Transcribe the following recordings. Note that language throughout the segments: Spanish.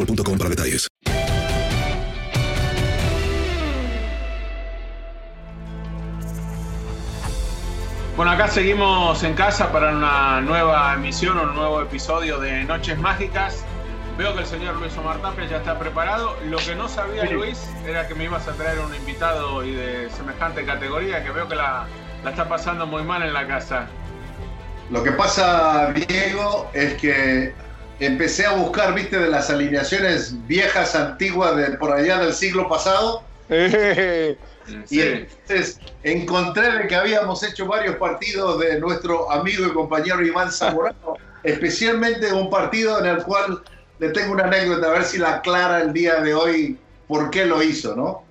boostmobile.com para detalles. Bueno, acá seguimos en casa para una nueva emisión, un nuevo episodio de Noches Mágicas. Veo que el señor Luis Omar Tapia ya está preparado. Lo que no sabía Luis era que me ibas a traer un invitado y de semejante categoría, que veo que la, la está pasando muy mal en la casa. Lo que pasa, Diego, es que empecé a buscar, viste, de las alineaciones viejas, antiguas, de por allá del siglo pasado. Y entonces encontré que habíamos hecho varios partidos de nuestro amigo y compañero Iván Zamorano, especialmente un partido en el cual le tengo una anécdota, a ver si la aclara el día de hoy por qué lo hizo, ¿no?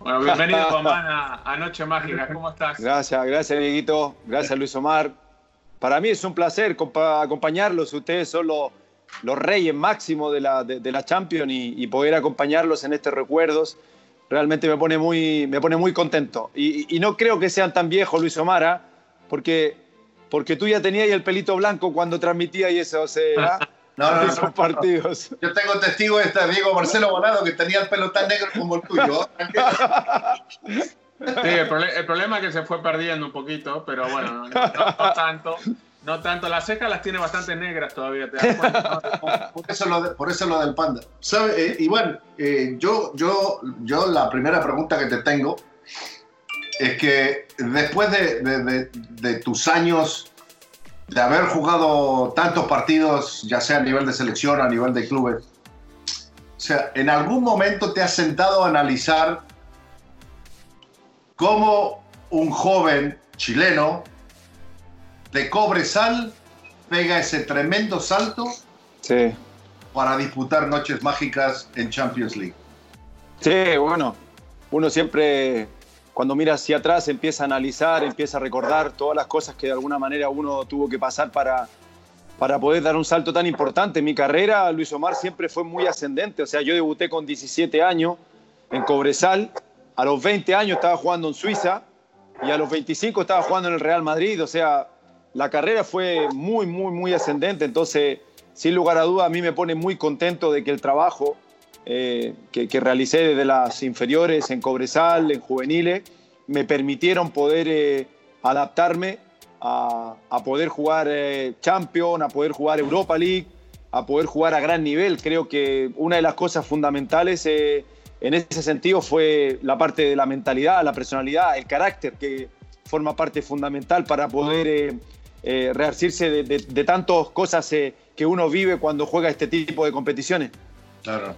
Bueno, bienvenido, Juan, a, a Noche Mágica. ¿Cómo estás? Gracias, gracias, Dieguito. Gracias, Luis Omar. Para mí es un placer compa- acompañarlos. Ustedes son los, los reyes máximos de la, de, de la Champions y, y poder acompañarlos en estos recuerdos realmente me pone muy, me pone muy contento. Y, y no creo que sean tan viejos, Luis Omar, ¿ah? porque, porque tú ya tenías el pelito blanco cuando transmitías y eso, o sea, No, no, esos no, no. partidos. Yo tengo testigo de este Diego Marcelo Bonado que tenía el pelo tan negro como el tuyo. Sí, el, el problema es que se fue perdiendo un poquito, pero bueno, no, no- no tanto. No tanto. Las cejas las tiene bastante negras todavía, ¿te das cuenta? Por eso lo, de- por eso lo del panda. ¿Sabe, eh, Iván? eh, yo, yo, yo la primera pregunta que te tengo es que después de, de- de- de tus años de haber jugado tantos partidos, ya sea a nivel de selección, a nivel de clubes, o sea, ¿en algún momento te has sentado a analizar cómo un joven chileno de Cobresal pega ese tremendo salto Sí. para disputar noches mágicas en Champions League? Sí, bueno, uno siempre cuando mira hacia atrás empieza a analizar, empieza a recordar todas las cosas que de alguna manera uno tuvo que pasar para, para poder dar un salto tan importante. Mi carrera, Luis Omar, siempre fue muy ascendente. O sea, yo debuté con 17 años en Cobresal, a los 20 años estaba jugando en Suiza y a los 25 estaba jugando en el Real Madrid. O sea, la carrera fue muy, muy, muy ascendente. Entonces, sin lugar a duda, a mí me pone muy contento de que el trabajo eh, que, que realicé desde las inferiores en Cobresal, en juveniles, me permitieron poder eh, adaptarme a, a poder jugar eh, Champions, a poder jugar Europa League, a poder jugar a gran nivel. Creo que una de las cosas fundamentales eh, en ese sentido fue la parte de la mentalidad, la personalidad, el carácter, que forma parte fundamental para poder eh, eh, rearcirse de, de- de tantas cosas eh, que uno vive cuando juega este tipo de competiciones. Claro.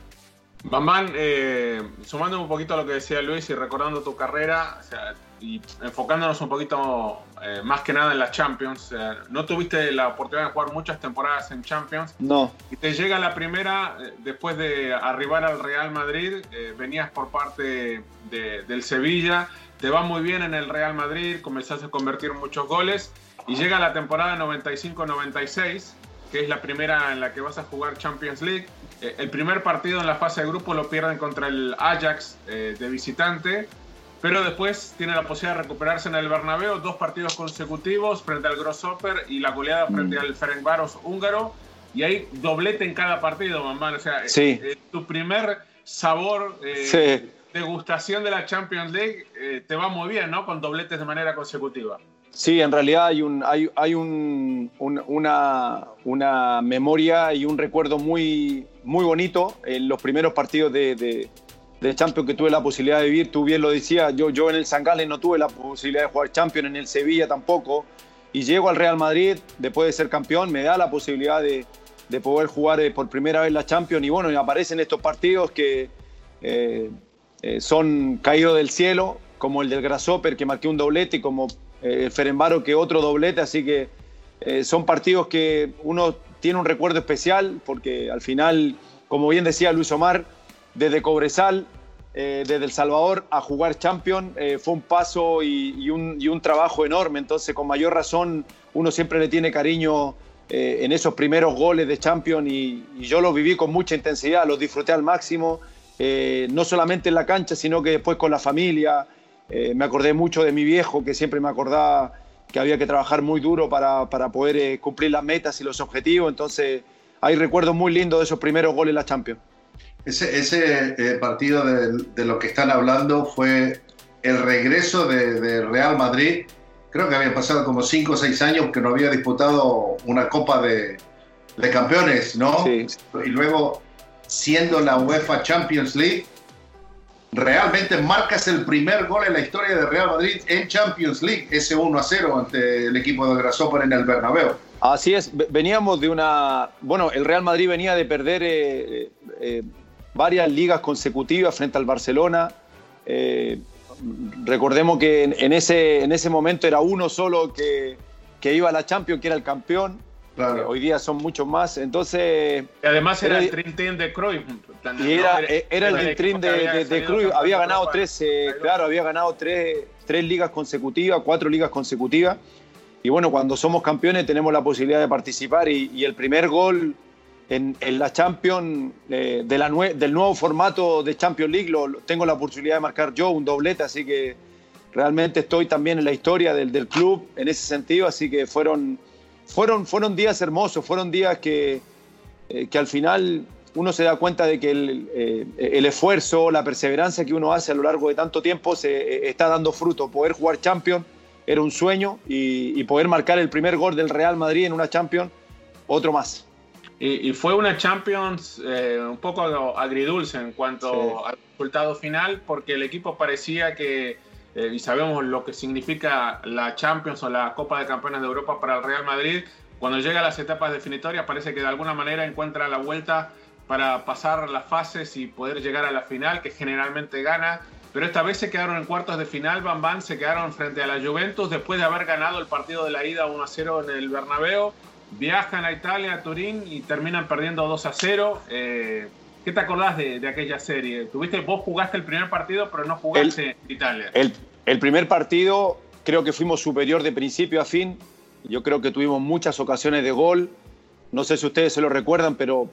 Bambán, eh, sumando un poquito a lo que decía Luis y recordando tu carrera, o sea, y enfocándonos un poquito eh, más que nada en la Champions, no tuviste la oportunidad de jugar muchas temporadas en Champions. No. Y te llega la primera, eh, después de arribar al Real Madrid, eh, venías por parte de- del Sevilla, te va muy bien en el Real Madrid, comenzás a convertir muchos goles, y llega la temporada 95-96, que es la primera en la que vas a jugar Champions League. Eh, el primer partido en la fase de grupo lo pierden contra el Ajax eh, de visitante, pero después tiene la posibilidad de recuperarse en el Bernabéu, dos partidos consecutivos frente al Grasshopper y la goleada frente al Ferencváros húngaro, y hay doblete en cada partido, mamá. O sea, Sí. eh, tu primer sabor, eh, Sí. degustación de la Champions League, eh, te va muy bien, ¿no? Con dobletes de manera consecutiva. Sí, en realidad hay, un, hay, hay un- un- una, una memoria y un recuerdo muy, muy bonito en los primeros partidos de, de, Champions que tuve la posibilidad de vivir. Tú bien lo decías, yo, yo en el San Gales no tuve la posibilidad de jugar Champions, en el Sevilla tampoco. Y llego al Real Madrid, después de ser campeón, me da la posibilidad de, de poder jugar eh, por primera vez la Champions. Y bueno, aparecen estos partidos que eh, eh, son caídos del cielo, como el del Grasshopper que marqué un doblete y como el Ferenbaro que otro doblete, así que eh, son partidos que uno tiene un recuerdo especial porque al final, como bien decía Luis Omar, desde Cobresal, eh, desde El Salvador a jugar Champions eh, fue un paso y, un, trabajo enorme, entonces con mayor razón uno siempre le tiene cariño eh, en esos primeros goles de Champions y, y yo los viví con mucha intensidad, los disfruté al máximo, eh, no solamente en la cancha, sino que después con la familia. Eh, me acordé mucho de mi viejo, que siempre me acordaba que había que trabajar muy duro para, para poder eh, cumplir las metas y los objetivos. Entonces, hay recuerdos muy lindos de esos primeros goles en la Champions. Ese, ese eh, partido de, de lo que están hablando fue el regreso de, de Real Madrid. Creo que había pasado como 5 o 6 años que no había disputado una Copa de, de Campeones, ¿no? Sí. Y luego, siendo la UEFA Champions League, realmente marcas el primer gol en la historia de Real Madrid en Champions League, ese 1 a 0 ante el equipo de Grasshopper en el Bernabéu. Así es, ve- veníamos de una... Bueno, el Real Madrid venía de perder eh, eh, varias ligas consecutivas frente al Barcelona. Eh, recordemos que en, en ese, en ese momento era uno solo que, que iba a la Champions, que era el campeón. Eh, hoy día son muchos más. Entonces... Y además era, Era- el Dream Team de Cruyff. Y era, era el Dream de, había de, Cruyff. Había ganado tres, eh, claro, había ganado tres, tres ligas consecutivas, cuatro ligas consecutivas. Y bueno, cuando somos campeones tenemos la posibilidad de participar. Y, y el primer gol en, en la Champions, eh, de la nue- del nuevo formato de Champions League, lo, lo- tengo la posibilidad de marcar yo un doblete. Así que realmente estoy también en la historia del, del club en ese sentido. Así que fueron, fueron, fueron días hermosos, fueron días que, eh, que al final uno se da cuenta de que el, eh, el esfuerzo, la perseverancia que uno hace a lo largo de tanto tiempo se eh, está dando fruto. Poder jugar Champions era un sueño y, y poder marcar el primer gol del Real Madrid en una Champions, otro más. Y, y fue una Champions eh, un poco agridulce en cuanto Sí. al resultado final, porque el equipo parecía que, eh, y sabemos lo que significa la Champions o la Copa de Campeones de Europa para el Real Madrid, cuando llega a las etapas definitorias parece que de alguna manera encuentra la vuelta para pasar las fases y poder llegar a la final, que generalmente gana. Pero esta vez se quedaron en cuartos de final, Van Van se quedaron frente a la Juventus después de haber ganado el partido de la ida 1 a 0 en el Bernabéu. Viajan a Italia, a Turín y terminan perdiendo 2 a 0. Eh, ¿Qué te acordás de, de aquella serie? Tuviste, vos jugaste el primer partido, pero no jugaste Italia. El, el primer partido creo que fuimos superior de principio a fin. Yo creo que tuvimos muchas ocasiones de gol. No sé si ustedes se lo recuerdan, pero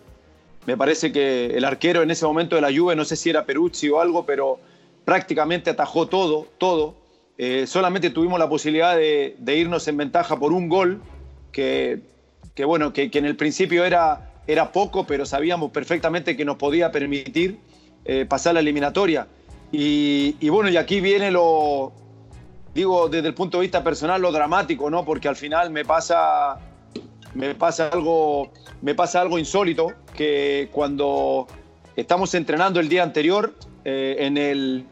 me parece que el arquero en ese momento de la Juve, no sé si era Peruzzi o algo, pero prácticamente atajó todo, todo. Eh, solamente tuvimos la posibilidad de, de irnos en ventaja por un gol, que, que bueno, que, que en el principio era, era poco, pero sabíamos perfectamente que nos podía permitir eh, pasar la eliminatoria. Y, y bueno, y aquí viene lo, digo desde el punto de vista personal, lo dramático, ¿no? Porque al final me pasa, me pasa algo, me pasa algo insólito, que cuando estamos entrenando el día anterior eh, en, el,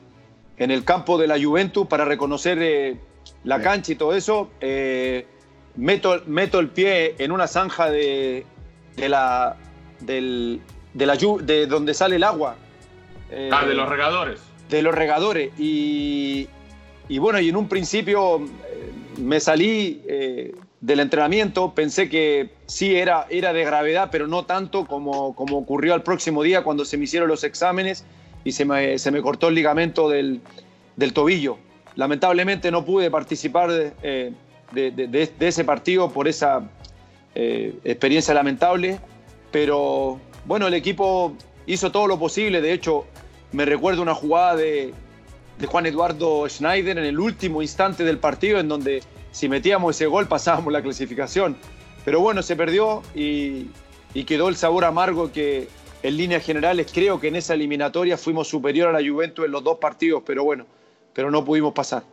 en el campo de la Juventus para reconocer eh, la cancha y todo eso, eh, meto, meto el pie en una zanja de, de la, del, de, la, de donde sale el agua. ah, de los regadores. De los regadores. Y, y bueno, y en un principio me salí del entrenamiento, pensé que sí era, era de gravedad, pero no tanto como, como ocurrió al próximo día cuando se me hicieron los exámenes y se me, se me cortó el ligamento del, del, tobillo. Lamentablemente no pude participar de, de, de, ese partido por esa eh, experiencia lamentable, pero bueno, el equipo hizo todo lo posible, de hecho me recuerdo una jugada de, Juan Eduardo Schneider en el último instante del partido en donde si metíamos ese gol pasábamos la clasificación. Pero bueno, se perdió y, quedó el sabor amargo que en líneas generales creo que en esa eliminatoria fuimos superior a la Juventus en los dos partidos, pero bueno, pero no pudimos pasar.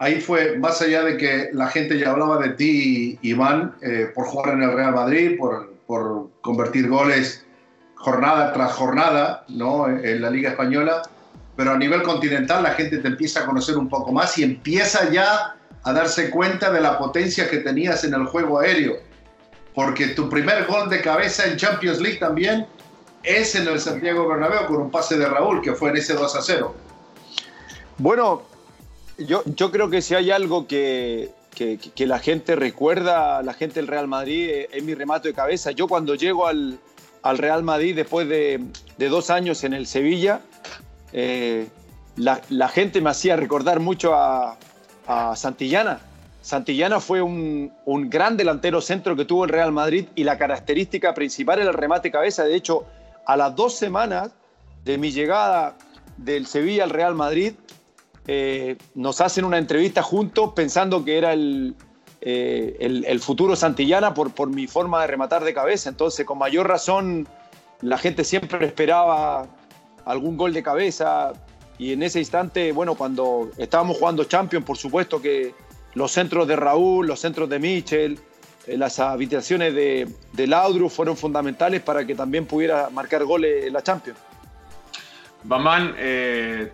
Ahí fue, más allá de que la gente ya hablaba de ti, Iván, eh, por jugar en el Real Madrid, por, por, convertir goles jornada tras jornada ¿no? en la Liga Española, pero a nivel continental la gente te empieza a conocer un poco más y empieza ya a darse cuenta de la potencia que tenías en el juego aéreo. Porque tu primer gol de cabeza en Champions League también es en el Santiago Bernabéu con un pase de Raúl que fue en ese 2 a 0. Bueno, yo, creo que si hay algo que, la gente recuerda, la gente del Real Madrid, eh, es mi remate de cabeza. Yo cuando llego al, al Real Madrid después de, dos años en el Sevilla, eh, la, gente me hacía recordar mucho a, a Santillana. Santillana fue un, gran delantero centro que tuvo el Real Madrid y la característica principal era el remate cabeza. De hecho, a las dos semanas de mi llegada del Sevilla al Real Madrid, eh, nos hacen una entrevista juntos pensando que era el, eh, futuro Santillana por, mi forma de rematar de cabeza. Entonces, con mayor razón, la gente siempre esperaba algún gol de cabeza, y en ese instante, bueno, cuando estábamos jugando Champions, por supuesto que los centros de Raúl, los centros de Michel, eh, las habitaciones de, de Laudrup fueron fundamentales para que también pudiera marcar goles en la Champions. Bamán, eh,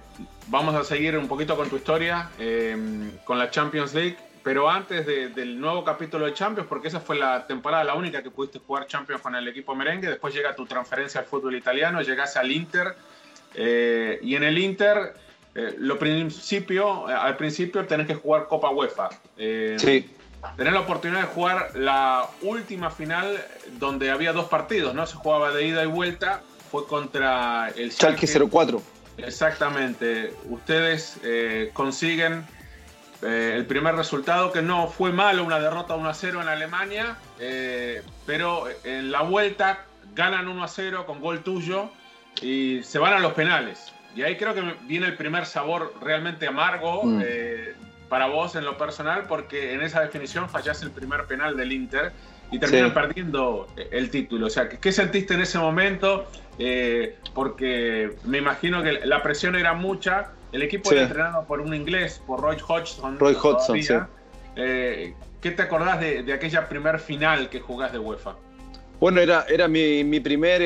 vamos a seguir un poquito con tu historia, eh, con la Champions League, pero antes del nuevo capítulo de Champions, porque esa fue la temporada, la única que pudiste jugar Champions con el equipo merengue, después llega tu transferencia al fútbol italiano, llegas al Inter, eh, y en el Inter, eh, lo principio, al principio tenés que jugar Copa UEFA. Sí. Tenés la oportunidad de jugar la última final donde había dos partidos, ¿no? Se jugaba de ida y vuelta, fue contra el Schalke 04. Exactamente. Ustedes consiguen el primer resultado, que no fue malo, una derrota 1 a 0 en Alemania, pero en la vuelta ganan 1 a 0 con gol tuyo y se van a los penales. Y ahí creo que viene el primer sabor realmente amargo mm. eh, para vos en lo personal, porque en esa definición fallás el primer penal del Inter y terminan perdiendo el título. O sea, ¿qué sentiste en ese momento? Eh, porque me imagino que la presión era mucha. El equipo era entrenado por un inglés, por Roy Hodgson. Roy Hodgson, sí. Eh, ¿Qué te acordás de, aquella primer final que jugás de UEFA? Bueno, era, era mi, mi primer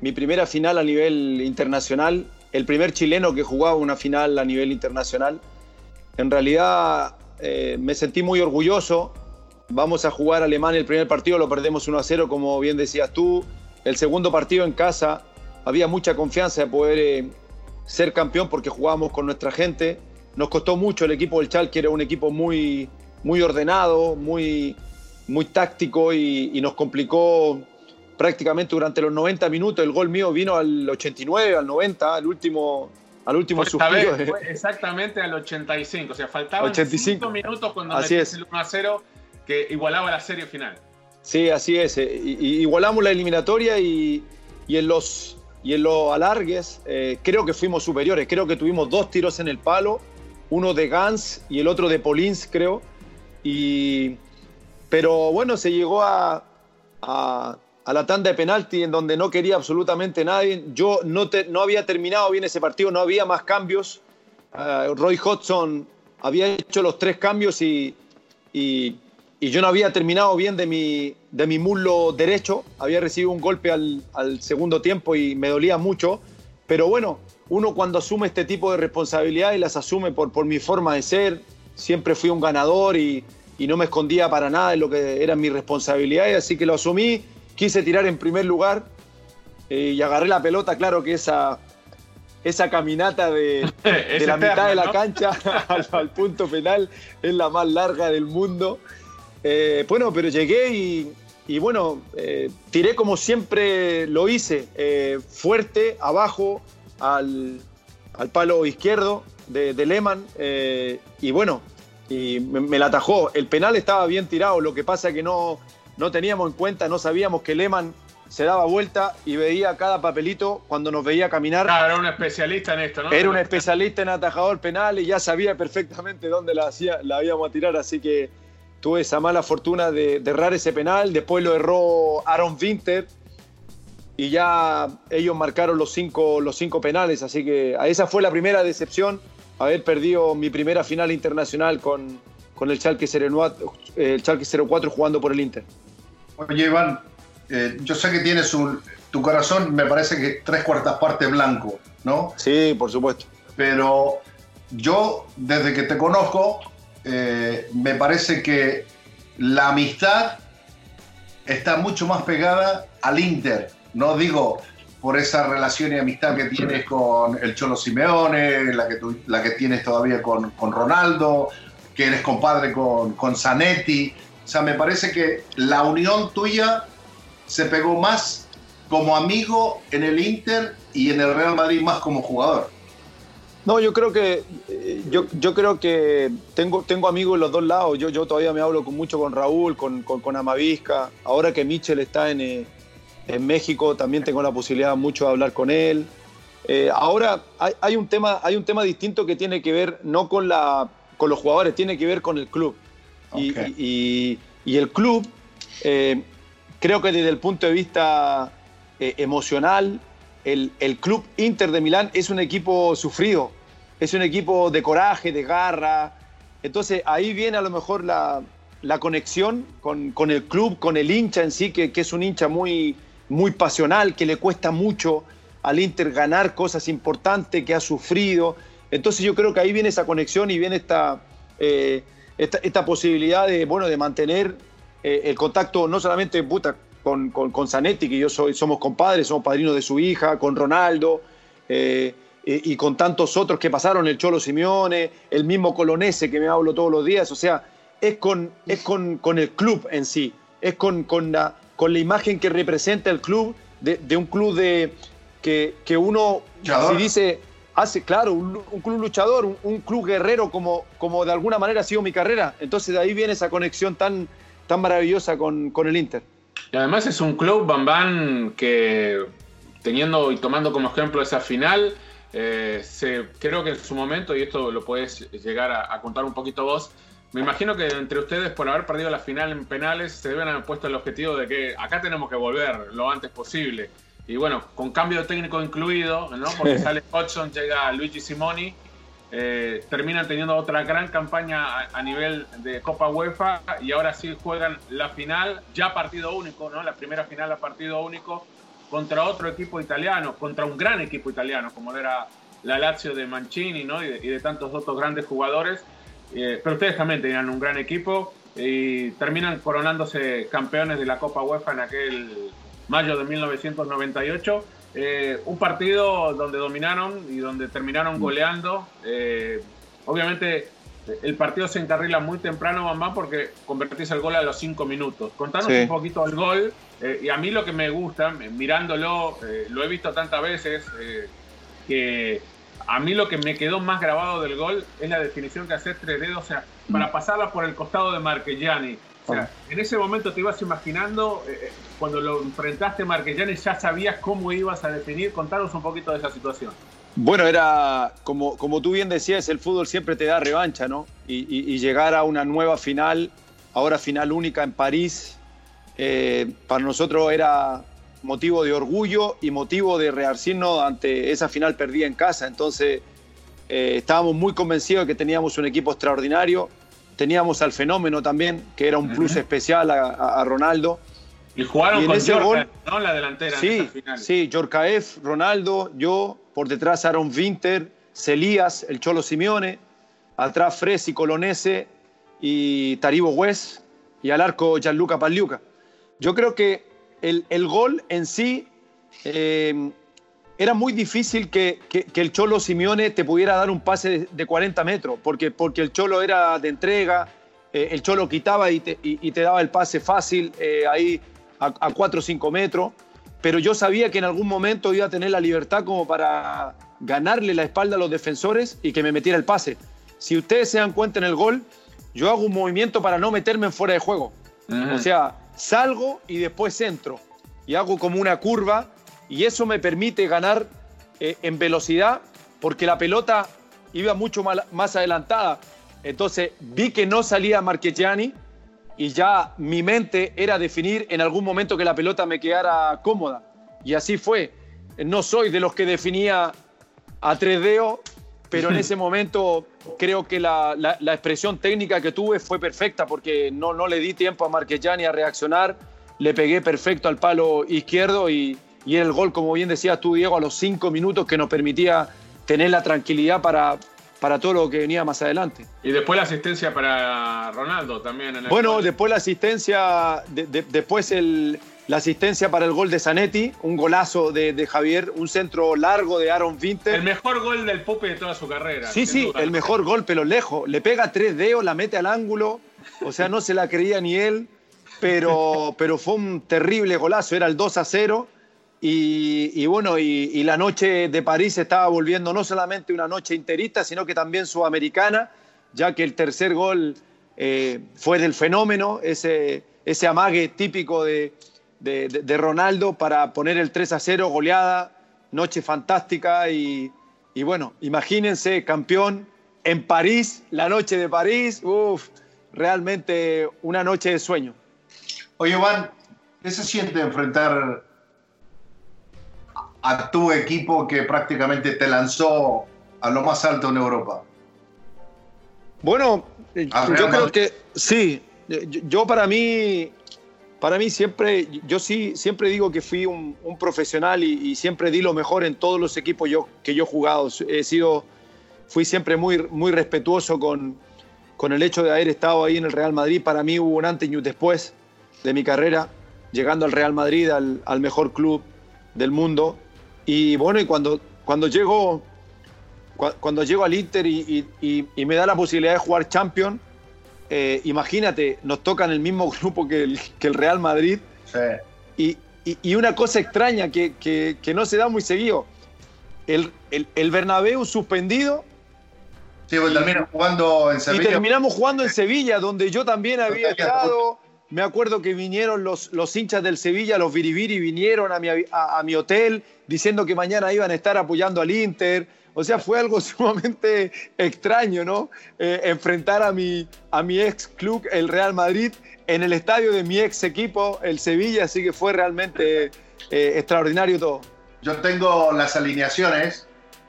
mi primera final a nivel internacional, el primer chileno que jugaba una final a nivel internacional. En realidad eh, me sentí muy orgulloso. Vamos a jugar Alemania el primer partido, lo perdemos 1 a 0, como bien decías tú. El segundo partido en casa, había mucha confianza de poder eh, ser campeón porque jugábamos con nuestra gente. Nos costó mucho el equipo del que era un equipo muy, muy ordenado, muy, muy táctico y, y nos complicó prácticamente durante los 90 minutos. El gol mío vino al 89, al 90, al último, al último suspiro. exactamente al 85. O sea, faltaban 85 minutos cuando así es. el 1 a 0 que igualaba la serie final. Sí, así es. Eh, igualamos la eliminatoria y, y, en los y en los alargues eh, creo que fuimos superiores. Creo que tuvimos dos tiros en el palo, uno de Gans y el otro de Polins, creo. Y, pero bueno, se llegó a, a, a la tanda de penalti en donde no quería absolutamente nadie. Yo no, no había terminado bien ese partido, no había más cambios. Ah, Roy Hodgson había hecho los tres cambios y, y, yo no había terminado bien de mi, de mi muslo derecho. Había recibido un golpe al, al, segundo tiempo y me dolía mucho. Pero bueno, uno cuando asume este tipo de responsabilidades las asume por, por mi forma de ser. Siempre fui un ganador y, y no me escondía para nada en lo que eran mis responsabilidades, así que lo asumí quise tirar en primer lugar eh, y agarré la pelota, claro que esa, esa caminata de, la mitad de la cancha al, punto penal es la más larga del mundo. Eh, bueno, pero llegué y, bueno, eh, tiré como siempre lo hice, fuerte, abajo, al, palo izquierdo de, de Lehmann, y bueno, y me, la atajó. El penal estaba bien tirado, lo que pasa que no, no teníamos en cuenta, no sabíamos que Lehmann se daba vuelta y veía cada papelito cuando nos veía caminar. Claro, era un especialista en esto, ¿no? Era un especialista en atajador penal y ya sabía perfectamente dónde la, hacía, la íbamos a tirar, así que tuve esa mala fortuna de, errar ese penal. Después lo erró Aaron Winter y ya ellos marcaron los cinco, los cinco penales, así que esa fue la primera decepción, haber perdido mi primera final internacional con, con el Schalke 04, el Schalke 04 jugando por el Inter. Oye, Iván, eh, yo sé que tienes un, tu corazón, me parece que tres cuartas partes blanco, ¿no? Sí, por supuesto. Pero yo, desde que te conozco, eh, me parece que la amistad está mucho más pegada al Inter. No digo por esa relación y amistad que tienes con el Cholo Simeone, la que, tienes todavía con, con Ronaldo, que eres compadre con, con Zanetti. O sea, me parece que la unión tuya se pegó más como amigo en el Inter y en el Real Madrid más como jugador. No, yo creo que eh, yo, yo creo que tengo, tengo amigos en los dos lados. Yo, yo todavía me hablo con, mucho con Raúl, con, con, Amavisca. Ahora que Michel está en, eh, en, México, también tengo la posibilidad mucho de hablar con él. Eh, ahora hay, hay, un tema, hay un tema distinto que tiene que ver no con, la, con los jugadores, tiene que ver con el club. Y, y, y, el club creo que desde el punto de vista eh, emocional, el, club Inter de Milán es un equipo sufrido, es un equipo de coraje, de garra. Entonces ahí viene a lo mejor la, conexión con, el club, con el hincha en sí, que, es un hincha muy, muy pasional, que le cuesta mucho al Inter ganar cosas importantes, que ha sufrido. Entonces yo creo que ahí viene esa conexión y viene esta, eh, esta, posibilidad de, bueno, de mantener eh, el contacto no solamente puta, con, con, Zanetti, que yo soy, somos compadres, somos padrinos de su hija, con Ronaldo, eh, y, con tantos otros que pasaron, el Cholo Simeone, el mismo Colonese que me hablo todos los días, o sea, es con, es con, con el club en sí, es con, con, la, con la imagen que representa el club, de, un club de, que, que uno, si dice, hace, claro, un, club luchador, un, un, club guerrero como, como de alguna manera ha sido mi carrera, entonces de ahí viene esa conexión tan tan maravillosa con, con el Inter. Y además es un club, Bambán, que teniendo y tomando como ejemplo esa final, eh, se, creo que en su momento, y esto lo puedes llegar a, contar un poquito vos, me imagino que entre ustedes, por haber perdido la final en penales, se deben haber puesto el objetivo de que acá tenemos que volver lo antes posible. Y bueno, con cambio técnico incluido, ¿no? porque sale Hodgson, llega Luigi Simoni, eh, terminan teniendo otra gran campaña a, nivel de Copa UEFA y ahora sí juegan la final, ya partido único, ¿no? La primera final a partido único contra otro equipo italiano, contra un gran equipo italiano como era la Lazio de Mancini, ¿no? Y de, tantos otros grandes jugadores. Eh, pero ustedes también tenían un gran equipo y terminan coronándose campeones de la Copa UEFA en aquel mayo de 1998 eh, un partido donde dominaron y donde terminaron mm. goleando. Eh, obviamente el partido se encarrila muy temprano, mamá, porque convertís el gol a los cinco minutos. Contanos un poquito el gol. Eh, y a mí lo que me gusta, mirándolo, lo he visto tantas veces, que a mí lo que me quedó más grabado del gol es la definición que hace tres dedos, o sea, para pasarla por el costado de Marquellani. O sea, en ese momento te ibas imaginando, eh, eh, cuando lo enfrentaste Marquellani, ya sabías cómo ibas a definir. Contanos un poquito de esa situación. Bueno, era, como, como tú bien decías, el fútbol siempre te da revancha, ¿no? Y, llegar a una nueva final, ahora final única en París, eh, para nosotros era motivo de orgullo y motivo de rearcirnos ante esa final perdida en casa. Entonces, estábamos muy convencidos de que teníamos un equipo extraordinario Teníamos al fenómeno también, que era un plus especial a, Ronaldo. Y jugaron con Yorka, ¿no? La delantera. Sí, final. sí, Yorkaev, Ronaldo, yo, por detrás Aaron Winter, Celías, el Cholo Simeone, atrás Fresi, Colonese y Taribo West, y al arco Gianluca Pagliuca. Yo creo que el, el gol en sí eh, era muy difícil que, que, el Cholo Simeone te pudiera dar un pase de, 40 metros, porque, porque el Cholo era de entrega, eh, el Cholo quitaba y te, y, te, daba el pase fácil eh, ahí a, a 4 o 5 metros, pero yo sabía que en algún momento iba a tener la libertad como para ganarle la espalda a los defensores y que me metiera el pase. Si ustedes se dan cuenta en el gol, yo hago un movimiento para no meterme en fuera de juego. O sea, salgo y después entro y hago como una curva y eso me permite ganar eh, en velocidad porque la pelota iba mucho más adelantada. Entonces vi que no salía Marchegiani y ya mi mente era definir en algún momento que la pelota me quedara cómoda. Y así fue. No soy de los que definía a tres dedos, pero en ese momento creo que la, la, expresión técnica que tuve fue perfecta porque no, no le di tiempo a Marquellani a reaccionar, le pegué perfecto al palo izquierdo y, y era el gol, como bien decías tú, Diego, a los cinco minutos que nos permitía tener la tranquilidad para, para todo lo que venía más adelante. Y después la asistencia para Ronaldo también. En bueno, después la asistencia, después el, la asistencia para el gol de Zanetti, un golazo de, Javier, un centro largo de Aaron Winter. El mejor gol del Pupe de toda su carrera. Sí, sí, el mejor gol, pero lejos. Le pega tres dedos, la mete al ángulo, o sea, no se la creía ni él, pero, pero fue un terrible golazo, era el 2 a 0. Y, bueno, y, la noche de París estaba volviendo no solamente una noche interista, sino que también sudamericana, ya que el tercer gol eh, fue del fenómeno, ese, ese amague típico de, de, Ronaldo para poner el 3 a 0, goleada, noche fantástica y, bueno, imagínense, campeón en París, la noche de París, uff, realmente una noche de sueño. Oye, Juan, ¿qué se siente enfrentar a tu equipo que prácticamente te lanzó a lo más alto en Europa? Bueno, yo creo que sí. Yo para mí para mí siempre, yo sí, siempre digo que fui un, profesional y, siempre di lo mejor en todos los equipos yo, que yo he jugado. He sido, fui siempre muy, muy respetuoso con, con el hecho de haber estado ahí en el Real Madrid. Para mí hubo un antes y un después de mi carrera, llegando al Real Madrid, al, al mejor club del mundo. Y bueno, y cuando, cuando llego cuando llego al Inter y, y, y, me da la posibilidad de jugar Champions, eh, imagínate, nos toca en el mismo grupo que el, que el Real Madrid. Y, y, una cosa extraña que, que, no se da muy seguido. El, el, el Bernabéu suspendido. Sí, pues jugando en Sevilla. Y terminamos jugando en Sevilla, donde yo también había estado. Me acuerdo que vinieron los, los hinchas del Sevilla, los Viribiri, vinieron a mi, a mi hotel diciendo que mañana iban a estar apoyando al Inter. O sea, fue algo sumamente extraño, ¿no? Eh, enfrentar a mi, a mi ex club, el Real Madrid, en el estadio de mi ex equipo, el Sevilla, así que fue realmente eh, extraordinario todo. Yo tengo las alineaciones.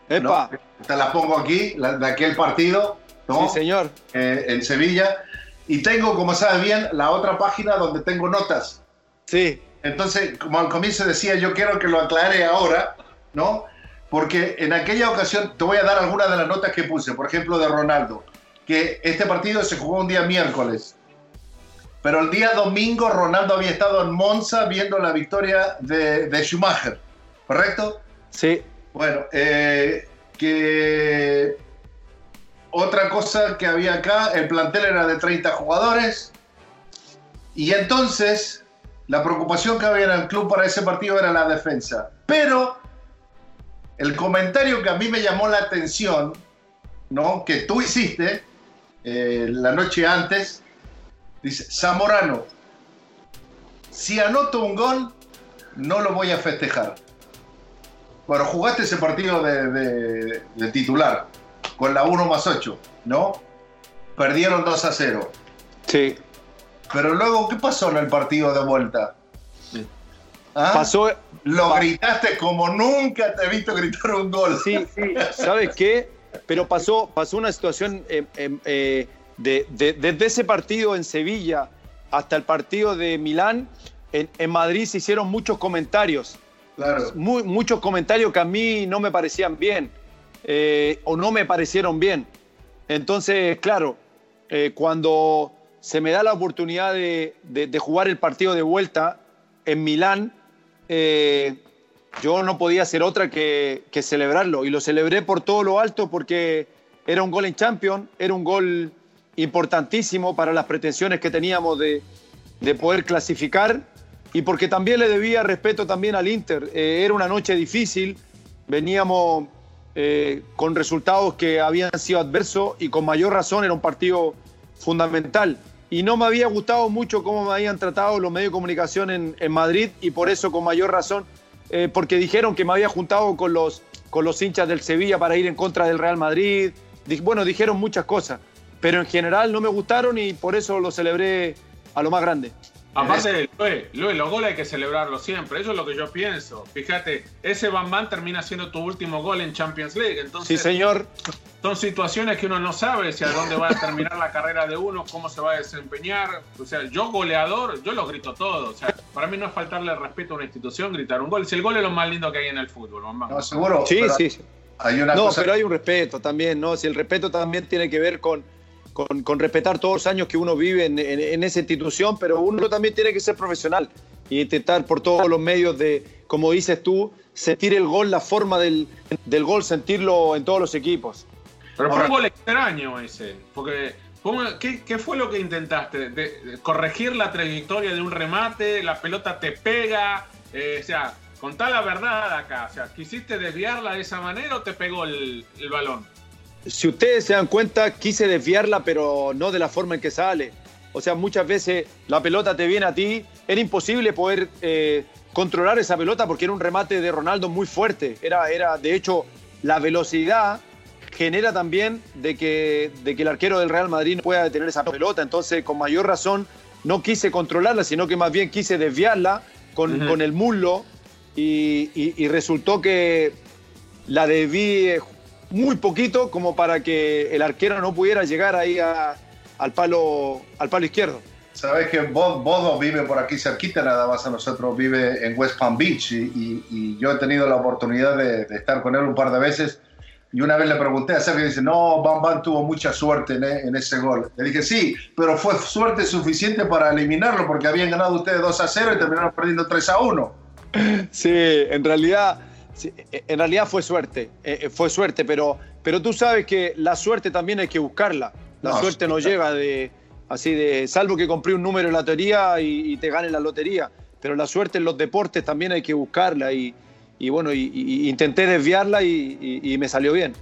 Epa. Te las pongo aquí, de aquel partido, ¿no? Sí, señor. Eh, en Sevilla. Y tengo, como sabes bien, la otra página donde tengo notas. Sí. Entonces, como al comienzo decía, yo quiero que lo aclare ahora, ¿no? porque en aquella ocasión te voy a dar algunas de las notas que puse, por ejemplo, de Ronaldo, que este partido se jugó un día miércoles, pero el día domingo Ronaldo había estado en Monza viendo la victoria de, Schumacher, ¿correcto? Sí. Bueno, eh, que otra cosa que había acá, el plantel era de 30 jugadores, y entonces la preocupación que había en el club para ese partido era la defensa. Pero el comentario que a mí me llamó la atención, ¿no? que tú hiciste eh, la noche antes, dice, Zamorano, si anoto un gol, no lo voy a festejar. Bueno, jugaste ese partido de, titular, con la 1 más 8, ¿no? Perdieron 2 a 0. Sí. Pero luego, ¿qué pasó en el partido de vuelta? ¿Ah? Pasó. Lo gritaste como nunca te he visto gritar un gol. Sí, ¿sabes qué? Pero pasó, pasó una situación eh, em, eh, desde ese partido en Sevilla hasta el partido de Milán. En, Madrid se hicieron muchos comentarios. Claro. muchos comentarios que a mí no me parecían bien eh, o no me parecieron bien. Entonces, claro, cuando se me da la oportunidad de, jugar el partido de vuelta en Milán, eh, yo no podía hacer otra que, que celebrarlo. Y lo celebré por todo lo alto porque era un gol en Champions, era un gol importantísimo para las pretensiones que teníamos de, de poder clasificar y porque también le debía respeto también al Inter. Eh, era una noche difícil, veníamos eh, con resultados que habían sido adversos y con mayor razón era un partido fundamental. Y no me había gustado mucho cómo me habían tratado los medios de comunicación en, Madrid y por eso con mayor razón, eh, porque dijeron que me había juntado con los, con los hinchas del Sevilla para ir en contra del Real Madrid. Bueno, dijeron muchas cosas, pero en general no me gustaron y por eso lo celebré a lo más grande. Aparte, Luis, los goles hay que celebrarlos siempre. Eso es lo que yo pienso. Fíjate, ese Van Van termina siendo tu último gol en Champions League. Entonces, sí, señor. Son situaciones que uno no sabe si a dónde va a terminar la carrera de uno, cómo se va a desempeñar. O sea, yo goleador, yo lo grito todo. O sea, para mí no es faltarle respeto a una institución gritar un gol. Si el gol es lo más lindo que hay en el fútbol, No, seguro. Sí, sí. Hay una no, pero hay un respeto también, ¿no? Si el respeto también tiene que ver con con, respetar todos los años que uno vive en, esa institución, pero uno también tiene que ser profesional y intentar por todos los medios de, como dices tú, sentir el gol, la forma del, gol, sentirlo en todos los equipos. Pero fue un gol extraño ese, porque ¿qué, fue lo que intentaste? ¿Corregir la trayectoria de un remate? ¿La pelota te pega? Eh, o sea, contá la verdad acá. O sea, ¿quisiste desviarla de esa manera o te pegó el balón? Si ustedes se dan cuenta, quise desviarla, pero no de la forma en que sale. O sea, muchas veces la pelota te viene a ti, era imposible poder eh, controlar esa pelota porque era un remate de Ronaldo muy fuerte. Era, era, de hecho, la velocidad genera también de que, de que el arquero del Real Madrid no pueda detener esa pelota. Entonces, con mayor razón, no quise controlarla, sino que más bien quise desviarla con, con el muslo y, y, resultó que la debí muy poquito como para que el arquero no pudiera llegar ahí al, palo, al palo izquierdo. Sabes que Bodo vive por aquí cerquita, nada más a nosotros, vive en West Palm Beach y, yo he tenido la oportunidad de, estar con él un par de veces. Y una vez le pregunté a Sergio y dice, no, Bam Bam tuvo mucha suerte en, en, ese gol. Le dije, sí, pero fue suerte suficiente para eliminarlo porque habían ganado ustedes 2 a 0 y terminaron perdiendo 3 a 1. Sí, en realidad e, en realidad fue suerte, eh, eh, fue suerte, pero, pero tú sabes que la suerte también hay que buscarla. La suerte no llega de así de, salvo que compré un número en la lotería y, te gane la lotería, pero la suerte en los deportes también hay que buscarla y, bueno, y, intenté desviarla y, me salió bien.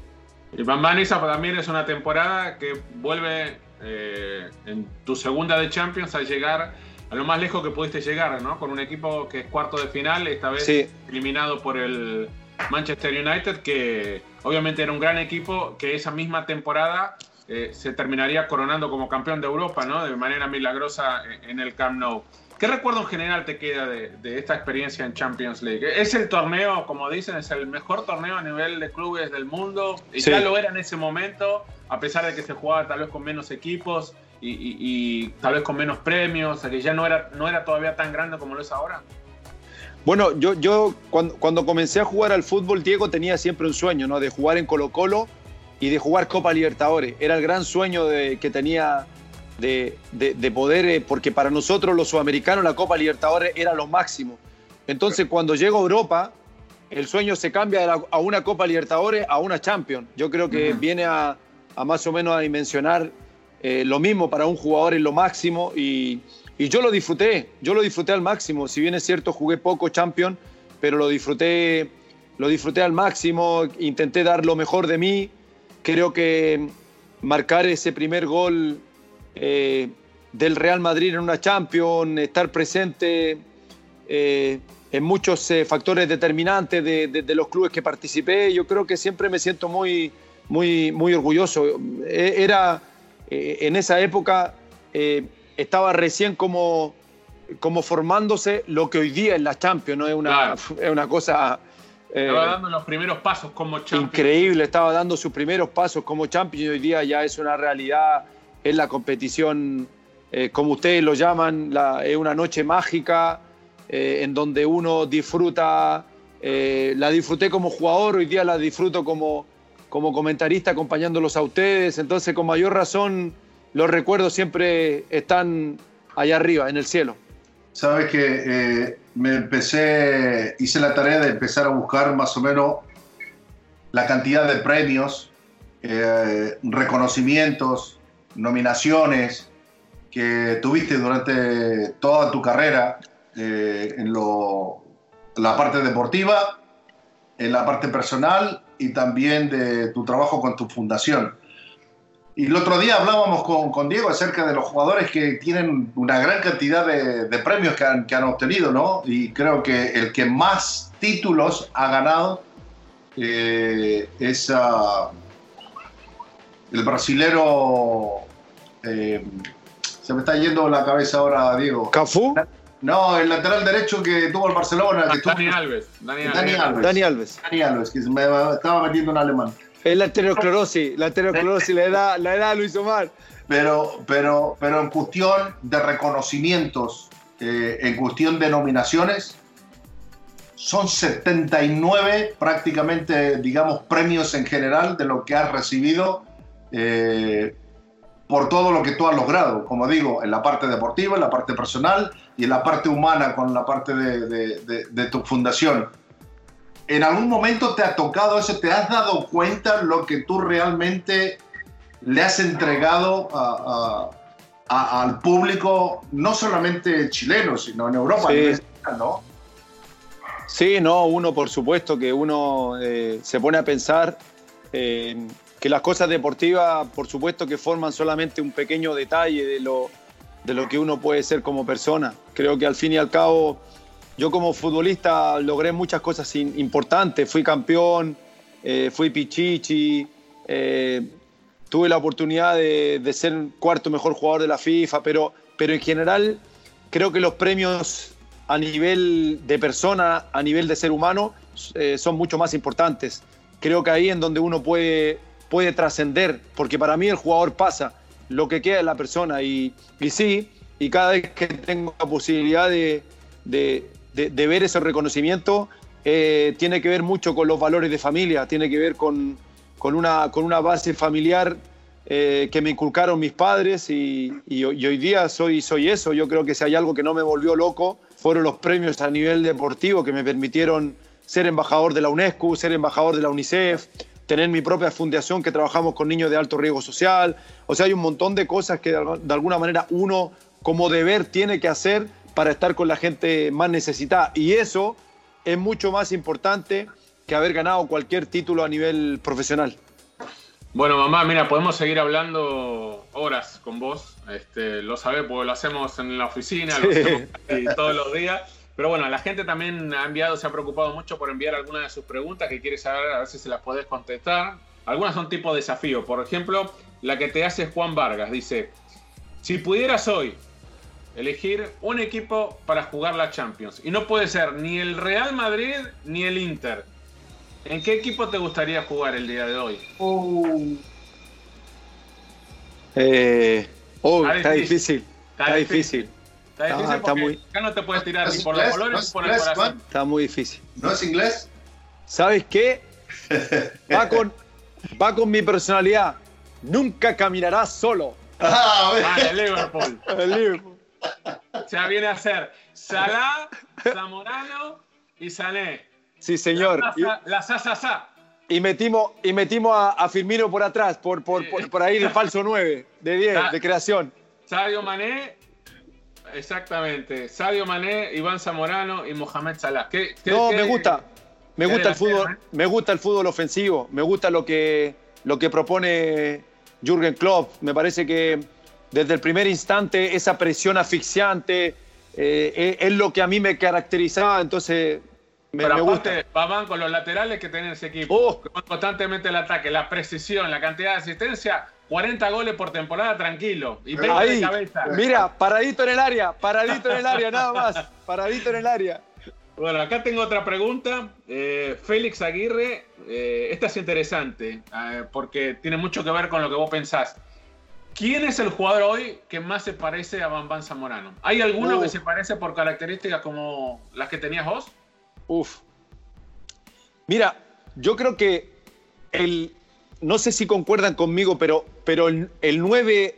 Y Van esa también es una temporada que vuelve eh, en tu segunda de Champions a llegar a lo más lejos que pudiste llegar, ¿no? Con un equipo que es cuarto de final, esta vez eliminado por el Manchester United, que obviamente era un gran equipo, que esa misma temporada eh, se terminaría coronando como campeón de Europa, ¿no? De manera milagrosa en el Camp Nou. ¿Qué recuerdo en general te queda de, esta experiencia en Champions League? ¿Es el torneo, como dicen, es el mejor torneo a nivel de clubes del mundo? Y ya lo era en ese momento, a pesar de que se jugaba tal vez con menos equipos y, tal vez con menos premios, o sea que ya no era, no era todavía tan grande como lo es ahora? Bueno, yo, yo cuando, cuando comencé a jugar al fútbol, Diego, tenía siempre un sueño, ¿no? De jugar en Colo Colo y de jugar Copa Libertadores. Era el gran sueño de, que tenía de, de, poder, eh, porque para nosotros los sudamericanos la Copa Libertadores era lo máximo. Entonces cuando llego a Europa, el sueño se cambia a una Copa Libertadores a una Champions. Yo creo que viene a, a, más o menos a dimensionar eh, lo mismo para un jugador en lo máximo y, yo lo disfruté, yo lo disfruté al máximo. Si bien es cierto, jugué poco Champion, pero lo disfruté, lo disfruté al máximo, intenté dar lo mejor de mí. Creo que marcar ese primer gol eh, del Real Madrid en una Champions, estar presente eh, en muchos factores determinantes de, los clubes que participé, yo creo que siempre me siento muy, muy, muy orgulloso. Era eh, en esa época eh, estaba recién como, como formándose lo que hoy día es la Champions, ¿no? Es una, es una cosa... Eh, estaba dando los primeros pasos como Champions. Increíble, estaba dando sus primeros pasos como Champions y hoy día ya es una realidad, es la competición, como ustedes lo llaman, la, es una noche mágica en donde uno disfruta, la disfruté como jugador, hoy día la disfruto como, como comentarista acompañándolos a ustedes, entonces con mayor razón los recuerdos siempre están allá arriba, en el cielo. Sabes que eh, me empecé, hice la tarea de empezar a buscar más o menos la cantidad de premios, eh, reconocimientos, nominaciones que tuviste durante toda tu carrera eh, en lo, la parte deportiva, en la parte personal y también de tu trabajo con tu fundación. Y el otro día hablábamos con, con, Diego acerca de los jugadores que tienen una gran cantidad de, de premios que han, que han, obtenido, ¿no? Y creo que el que más títulos ha ganado eh, es uh, el brasilero. Eh, se me está yendo la cabeza ahora, Diego. ¿Cafú? No, el lateral derecho que tuvo el Barcelona. Que Dani, tuvo... Alves, Dani, Dani Alves. Alves. Dani Alves. Dani Alves, que se me estaba metiendo un alemán. Es la aterosclerosis, la aterosclerosis, la edad, la edad Luis Omar. Pero, pero, pero en cuestión de reconocimientos, eh, en cuestión de nominaciones, son 79 prácticamente, digamos, premios en general de lo que has recibido eh, por todo lo que tú has logrado, como digo, en la parte deportiva, en la parte personal y en la parte humana con la parte de, de, de, de tu fundación. ¿En algún momento te ha tocado eso? ¿Te has dado cuenta lo que tú realmente le has entregado a, a, a, al público, no solamente chileno, sino en Europa? Sí. ¿no? Sí, no, uno por supuesto que uno eh, se pone a pensar eh, que las cosas deportivas, por supuesto que forman solamente un pequeño detalle de lo, de lo que uno puede ser como persona. Creo que al fin y al cabo, yo como futbolista logré muchas cosas importantes. Fui campeón, eh, fui pichichi, eh, tuve la oportunidad de, de, ser cuarto mejor jugador de la FIFA, pero, pero en general creo que los premios a nivel de persona, a nivel de ser humano, eh, son mucho más importantes. Creo que ahí en donde uno puede, puede trascender, porque para mí el jugador pasa, lo que queda es la persona. Y, y sí, y cada vez que tengo la posibilidad de, de, de, ver ese reconocimiento, eh, tiene que ver mucho con los valores de familia, tiene que ver con, con, una, con una base familiar eh, que me inculcaron mis padres y, y, y, hoy día soy, soy eso. Yo creo que si hay algo que no me volvió loco fueron los premios a nivel deportivo que me permitieron ser embajador de la UNESCO, ser embajador de la UNICEF, tener mi propia fundación que trabajamos con niños de alto riesgo social. O sea, hay un montón de cosas que de alguna manera uno como deber tiene que hacer para estar con la gente más necesitada. Y eso es mucho más importante que haber ganado cualquier título a nivel profesional. Bueno, mamá, mira, podemos seguir hablando horas con vos. Este, lo sabés, porque lo hacemos en la oficina, lo hacemos todos los días. Pero bueno, la gente también ha enviado, se ha preocupado mucho por enviar algunas de sus preguntas que quiere saber, a ver si se las podés contestar. Algunas son tipo desafío. Por ejemplo, la que te hace Juan Vargas dice: Si pudieras hoy elegir un equipo para jugar la Champions, y no puede ser ni el Real Madrid ni el Inter, ¿En qué equipo te gustaría jugar el día de hoy? Uh. Eh, oh, está, difícil. Está, difícil. Está difícil. Está, está muy... acá no te puedes tirar ni por los colores ni por el corazón. Está muy difícil. ¿No es inglés? ¿Sabes qué? Va con, va con mi personalidad. Nunca caminarás solo. Ah, vale, Liverpool. el Liverpool. O sea, viene a ser Salah, Zamorano y Sané. Sí, señor. La Sasa. Y metimos, y metimos a, a, Firmino por atrás, por, por, sí. por, por ahí de falso 9, de 10, Sa de creación. Sadio Mané, exactamente. Sadio Mané, Iván Zamorano y Mohamed Salah. ¿Qué, qué, no, qué, me gusta. Me gusta el fútbol, eh? me gusta el fútbol ofensivo, me gusta lo que, lo que propone Jürgen Klopp. Me parece que desde el primer instante esa presión asfixiante eh, es lo que a mí me caracterizaba, entonces me, Pero me aparte, gusta. Babán con los laterales que tiene ese equipo. Oh. Constantemente el ataque, la precisión, la cantidad de asistencia. 40 goles por temporada, tranquilo. Y 20 Ahí, de cabeza. Mira, paradito en el área, paradito en el área, nada más. Paradito en el área. Bueno, acá tengo otra pregunta. Eh, Félix Aguirre, eh, esta es interesante, eh, porque tiene mucho que ver con lo que vos pensás. ¿Quién es el jugador hoy que más se parece a Bambán Zamorano? ¿Hay alguno uh. que se parece por características como las que tenías vos? Uf. Mira, yo creo que el. No sé si concuerdan conmigo, pero, pero el, el 9,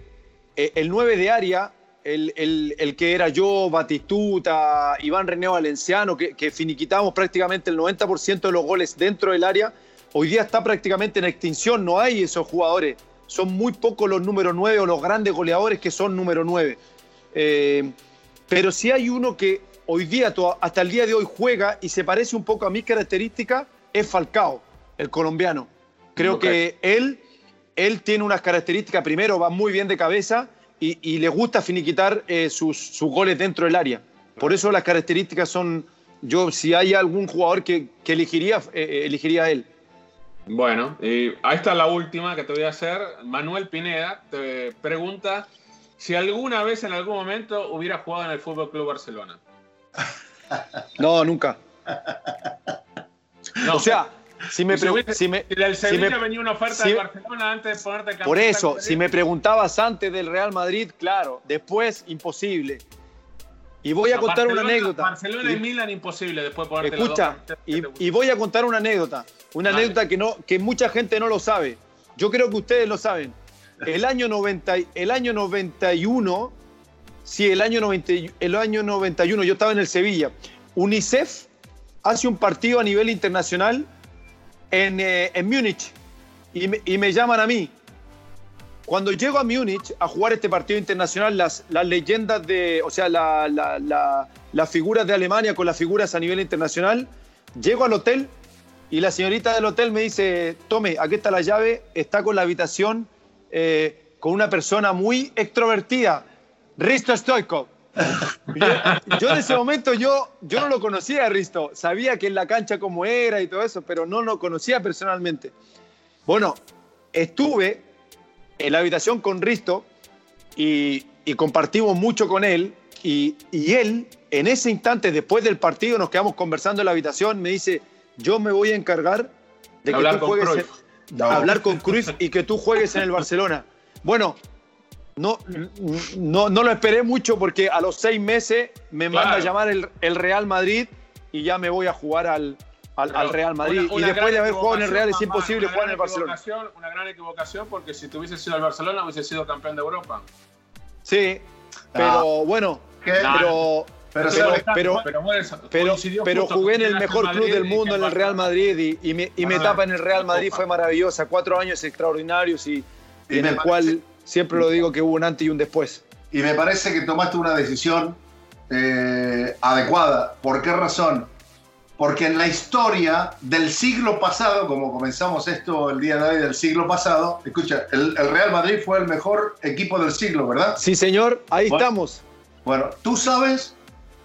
el 9 de área el, el- el que era yo, Batistuta, Iván René Valenciano, que, que finiquitamos prácticamente el 90% de los goles dentro del área, hoy día está prácticamente en extinción, no hay esos jugadores. Son muy pocos los número 9 o los grandes goleadores que son número 9. Eh, pero si hay uno que hoy día, hasta el día de hoy, juega y se parece un poco a mis características, es Falcao, el colombiano. Creo que él, él tiene unas características, primero va muy bien de cabeza y, y le gusta finiquitar eh, sus, sus goles dentro del área. Por eso las características son, yo si hay algún jugador que, que elegiría, eh, elegiría a él. Bueno, y ahí está la última que te voy a hacer. Manuel Pineda te pregunta si alguna vez en algún momento hubiera jugado en el Fútbol Club Barcelona. No, nunca. No. O sea, si me, si si me- si del si Sevilla me- venía una oferta si- de Barcelona antes de ponerte campeón. Por eso, si me preguntabas antes del Real Madrid, claro, después imposible. Y voy a contar una anécdota. Barcelona y, Y- Milan imposible después de ponerte Escucha, dos y, y voy a contar una anécdota. Una Dale. anécdota que, no, que mucha gente no lo sabe. Yo creo que ustedes lo saben. El año, 90, y- el año 91, sí, el año, 90, y- el año 91, yo estaba en el Sevilla. UNICEF hace un partido a nivel internacional en, eh, en Múnich y me, llaman a mí. Cuando llego a Múnich a jugar este partido internacional, las, las leyendas de, o sea, la- la- la- las figuras de Alemania con las figuras a nivel internacional, llego al hotel y la señorita del hotel me dice, tome, aquí está la llave, está con la habitación eh, con una persona muy extrovertida, Risto Stoikov. Yo, yo en ese momento yo, yo no lo conocía a Risto, sabía que en la cancha cómo era y todo eso, pero no lo conocía personalmente. Bueno, estuve en la habitación con Risto y, y compartimos mucho con él y, y él en ese instante después del partido nos quedamos conversando en la habitación, me dice, yo me voy a encargar de que Hablar tú juegues en- hablar con Cruz y que tú juegues en el Barcelona. Bueno, no, no, no lo esperé mucho porque a los seis meses me manda a Claro. llamar el, el Real Madrid y ya me voy a jugar al, al, al Real Madrid. Una- una y después de haber jugado en el Real es imposible jugar en el una gran Barcelona. Una gran equivocación porque si te hubiese sido al Barcelona hubiese sido campeón de Europa. Sí, pero bueno, ¿Qué? pero, Pero pero, pero, jugué en el mejor club del mundo, en el Real Madrid, y, y, mi- y mi etapa en el Real Madrid fue maravillosa. Cuatro años extraordinarios y, en el cual siempre lo digo que hubo un antes y un después. Y me parece que tomaste una decisión eh, adecuada. ¿Por qué razón? Porque en la historia del siglo pasado, como comenzamos esto el día de hoy del siglo pasado, escucha, el, el Real Madrid fue el mejor equipo del siglo, ¿verdad? Sí, señor, ahí Bueno. estamos. Bueno, tú sabes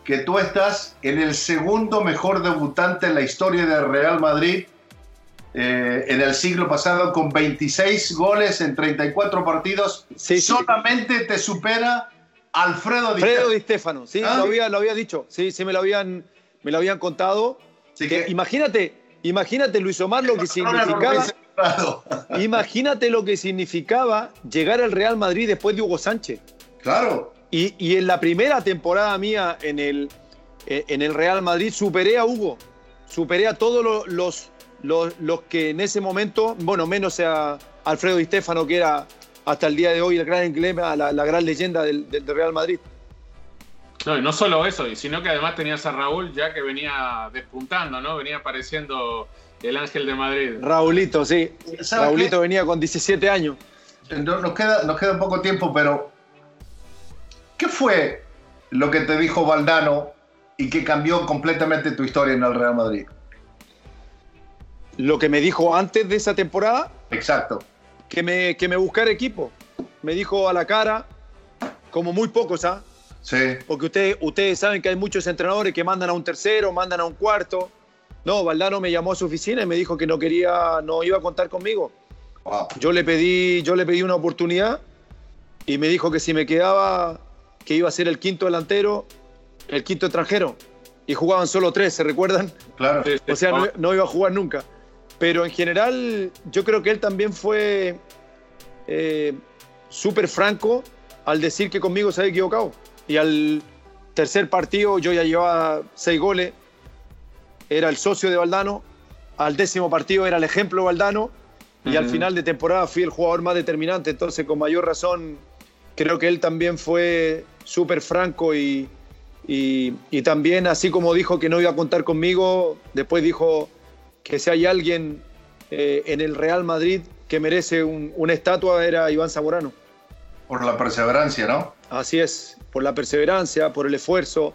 que tú estás en el segundo mejor debutante en la historia del Real Madrid eh, en el siglo pasado con 26 goles en 34 partidos. Sí, sí. Solamente te supera Alfredo Di Fredo Stefano. Di Stefano, sí, Ah. lo, había, lo había dicho, sí, sí me lo habían, me lo habían contado. Así Que que- imagínate, imagínate Luis Omar lo que significaba, imagínate lo que significaba llegar al Real Madrid después de Hugo Sánchez. Claro, Y, y en la primera temporada mía en el, eh, en el Real Madrid superé a Hugo, superé a todos lo- los, los, los que en ese momento, bueno, menos a Alfredo Di Stefano, que era hasta el día de hoy el gran emblema, la, la gran leyenda del, del Real Madrid. No, y no solo eso, sino que además tenías a Raúl ya que venía despuntando, ¿no? Venía apareciendo el ángel de Madrid. Raulito, sí. ¿Sabes Raulito qué? venía con 17 años. No- nos, queda, nos queda poco tiempo, pero ¿qué fue lo que te dijo Valdano y que cambió completamente tu historia en el Real Madrid? Lo que me dijo antes de esa temporada, Exacto. que me, que me buscara equipo. Me dijo a la cara, como muy pocos, ¿ah? Sí. Porque ustedes, ustedes saben que hay muchos entrenadores que mandan a un tercero, mandan a un cuarto. No, Valdano me llamó a su oficina y me dijo que no quería, no iba a contar conmigo. Wow. Yo le pedí, yo le pedí una oportunidad y me dijo que si me quedaba, que iba a ser el quinto delantero, el quinto extranjero. Y jugaban solo tres, ¿se recuerdan? Claro. O sea, no, no iba a jugar nunca. Pero en general, yo creo que él también fue eh, súper franco al decir que conmigo se había equivocado. Y al tercer partido yo ya llevaba seis goles, era el socio de Valdano. Al décimo partido era el ejemplo Valdano. Y al Ujú. final de temporada fui el jugador más determinante. Entonces, con mayor razón, creo que él también fue súper franco y, y, y también, así como dijo que no iba a contar conmigo, después dijo que si hay alguien eh, en el Real Madrid que merece un- una estatua era Iván Zamorano. Por la perseverancia, ¿no? Así es, por la perseverancia, por el esfuerzo.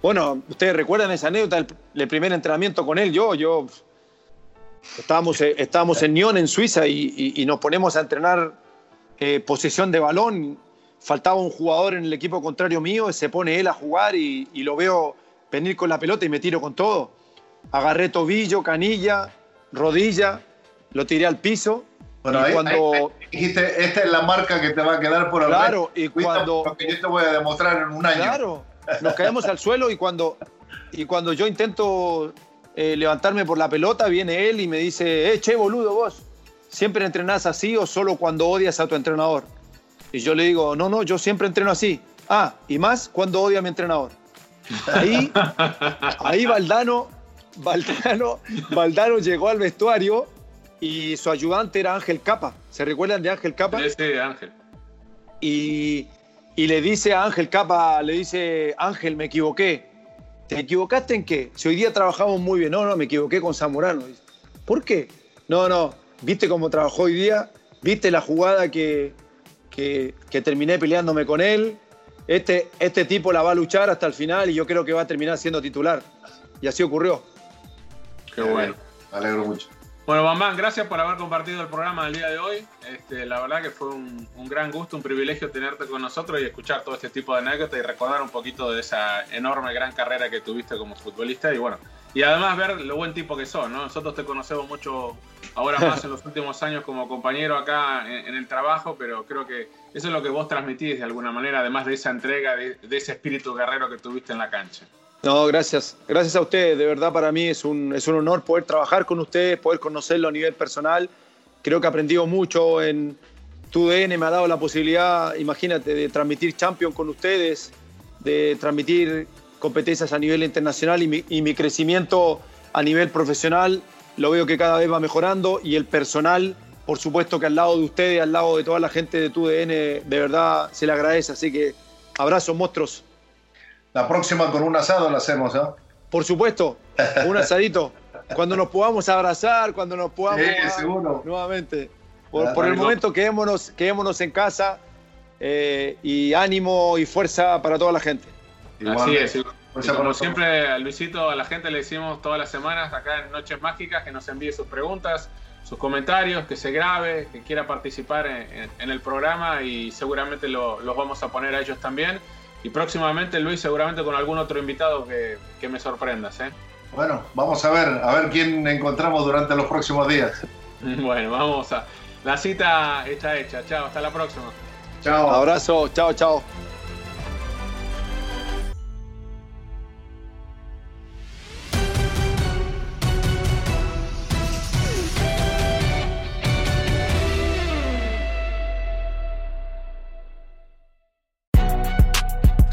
Bueno, ustedes recuerdan esa anécdota del, del primer entrenamiento con él. Yo, yo estábamos, eh, estábamos en Nyon, en Suiza, y, y- y nos ponemos a entrenar eh, posesión de balón. Faltaba un jugador en el equipo contrario mío, se pone él a jugar y, y lo veo venir con la pelota y me tiro con todo. Agarré tobillo, canilla, rodilla, lo tiré al piso. Bueno, y ahí, cuando, ahí- ahí dijiste, esta es la marca que te va a quedar por el Claro, y cuando- Lo que yo te voy a demostrar en un año. Claro, nos caemos al suelo y cuando, y cuando yo intento eh, levantarme por la pelota, viene él y me dice, eh, che, boludo, vos, ¿siempre entrenás así o solo cuando odias a tu entrenador? Y yo le digo, no, no, yo siempre entreno así. Ah, y más cuando odia a mi entrenador. Ahí, ahí Valdano, Valdano, Valdano llegó al vestuario y su ayudante era Ángel Capa. ¿Se recuerdan de Ángel Capa? Sí, sí, Ángel. y, y le dice a Ángel Capa, le dice, Ángel, me equivoqué. ¿Te equivocaste en qué? Si hoy día trabajamos muy bien. No, no, me equivoqué con Zamorano. ¿Por qué? No, no, ¿viste cómo trabajó hoy día? ¿Viste la jugada que, que, que terminé peleándome con él? Este, este tipo la va a luchar hasta el final y yo creo que va a terminar siendo titular. Y así ocurrió. Qué bueno. Me alegro mucho. Bueno, Bambán, gracias por haber compartido el programa del día de hoy. Este, la verdad que fue un, un gran gusto, un privilegio tenerte con nosotros y escuchar todo este tipo de anécdotas y recordar un poquito de esa enorme, gran carrera que tuviste como futbolista. Y bueno, y además ver lo buen tipo que sos, ¿no? Nosotros te conocemos mucho ahora más en los últimos años como compañero acá en, en el trabajo, pero creo que eso es lo que vos transmitís de alguna manera, además de esa entrega, de, de ese espíritu guerrero que tuviste en la cancha. No, gracias. Gracias a ustedes. De verdad para mí es un, es un honor poder trabajar con ustedes, poder conocerlo a nivel personal. Creo que he aprendido mucho en TUDN, me ha dado la posibilidad, imagínate, de transmitir Champions con ustedes, de transmitir competencias a nivel internacional y mi, y mi crecimiento a nivel profesional lo veo que cada vez va mejorando y el personal, por supuesto que al lado de ustedes, al lado de toda la gente de TUDN, de verdad se le agradece. Así que abrazos, monstruos. La próxima con un asado la hacemos, ¿no? Por supuesto, un asadito. Cuando nos podamos abrazar, cuando nos podamos Sí, ah, seguro. nuevamente. Por, Ah, por el momento quedémonos, quedémonos en casa eh, y ánimo y fuerza para toda la gente. Así es. Ya como siempre, Luisito, a la gente le decimos todas las semanas acá en Noches Mágicas que nos envíe sus preguntas, sus comentarios, que se grabe, que quiera participar en, en- en el programa y seguramente lo- los vamos a poner a ellos también. Y próximamente, Luis, seguramente con algún otro invitado que, que me sorprendas. ¿eh? Bueno, vamos a ver, a ver quién encontramos durante los próximos días. Bueno, vamos a... La cita está hecha. Chao, hasta la próxima. Chao. Abrazo, chao, chao.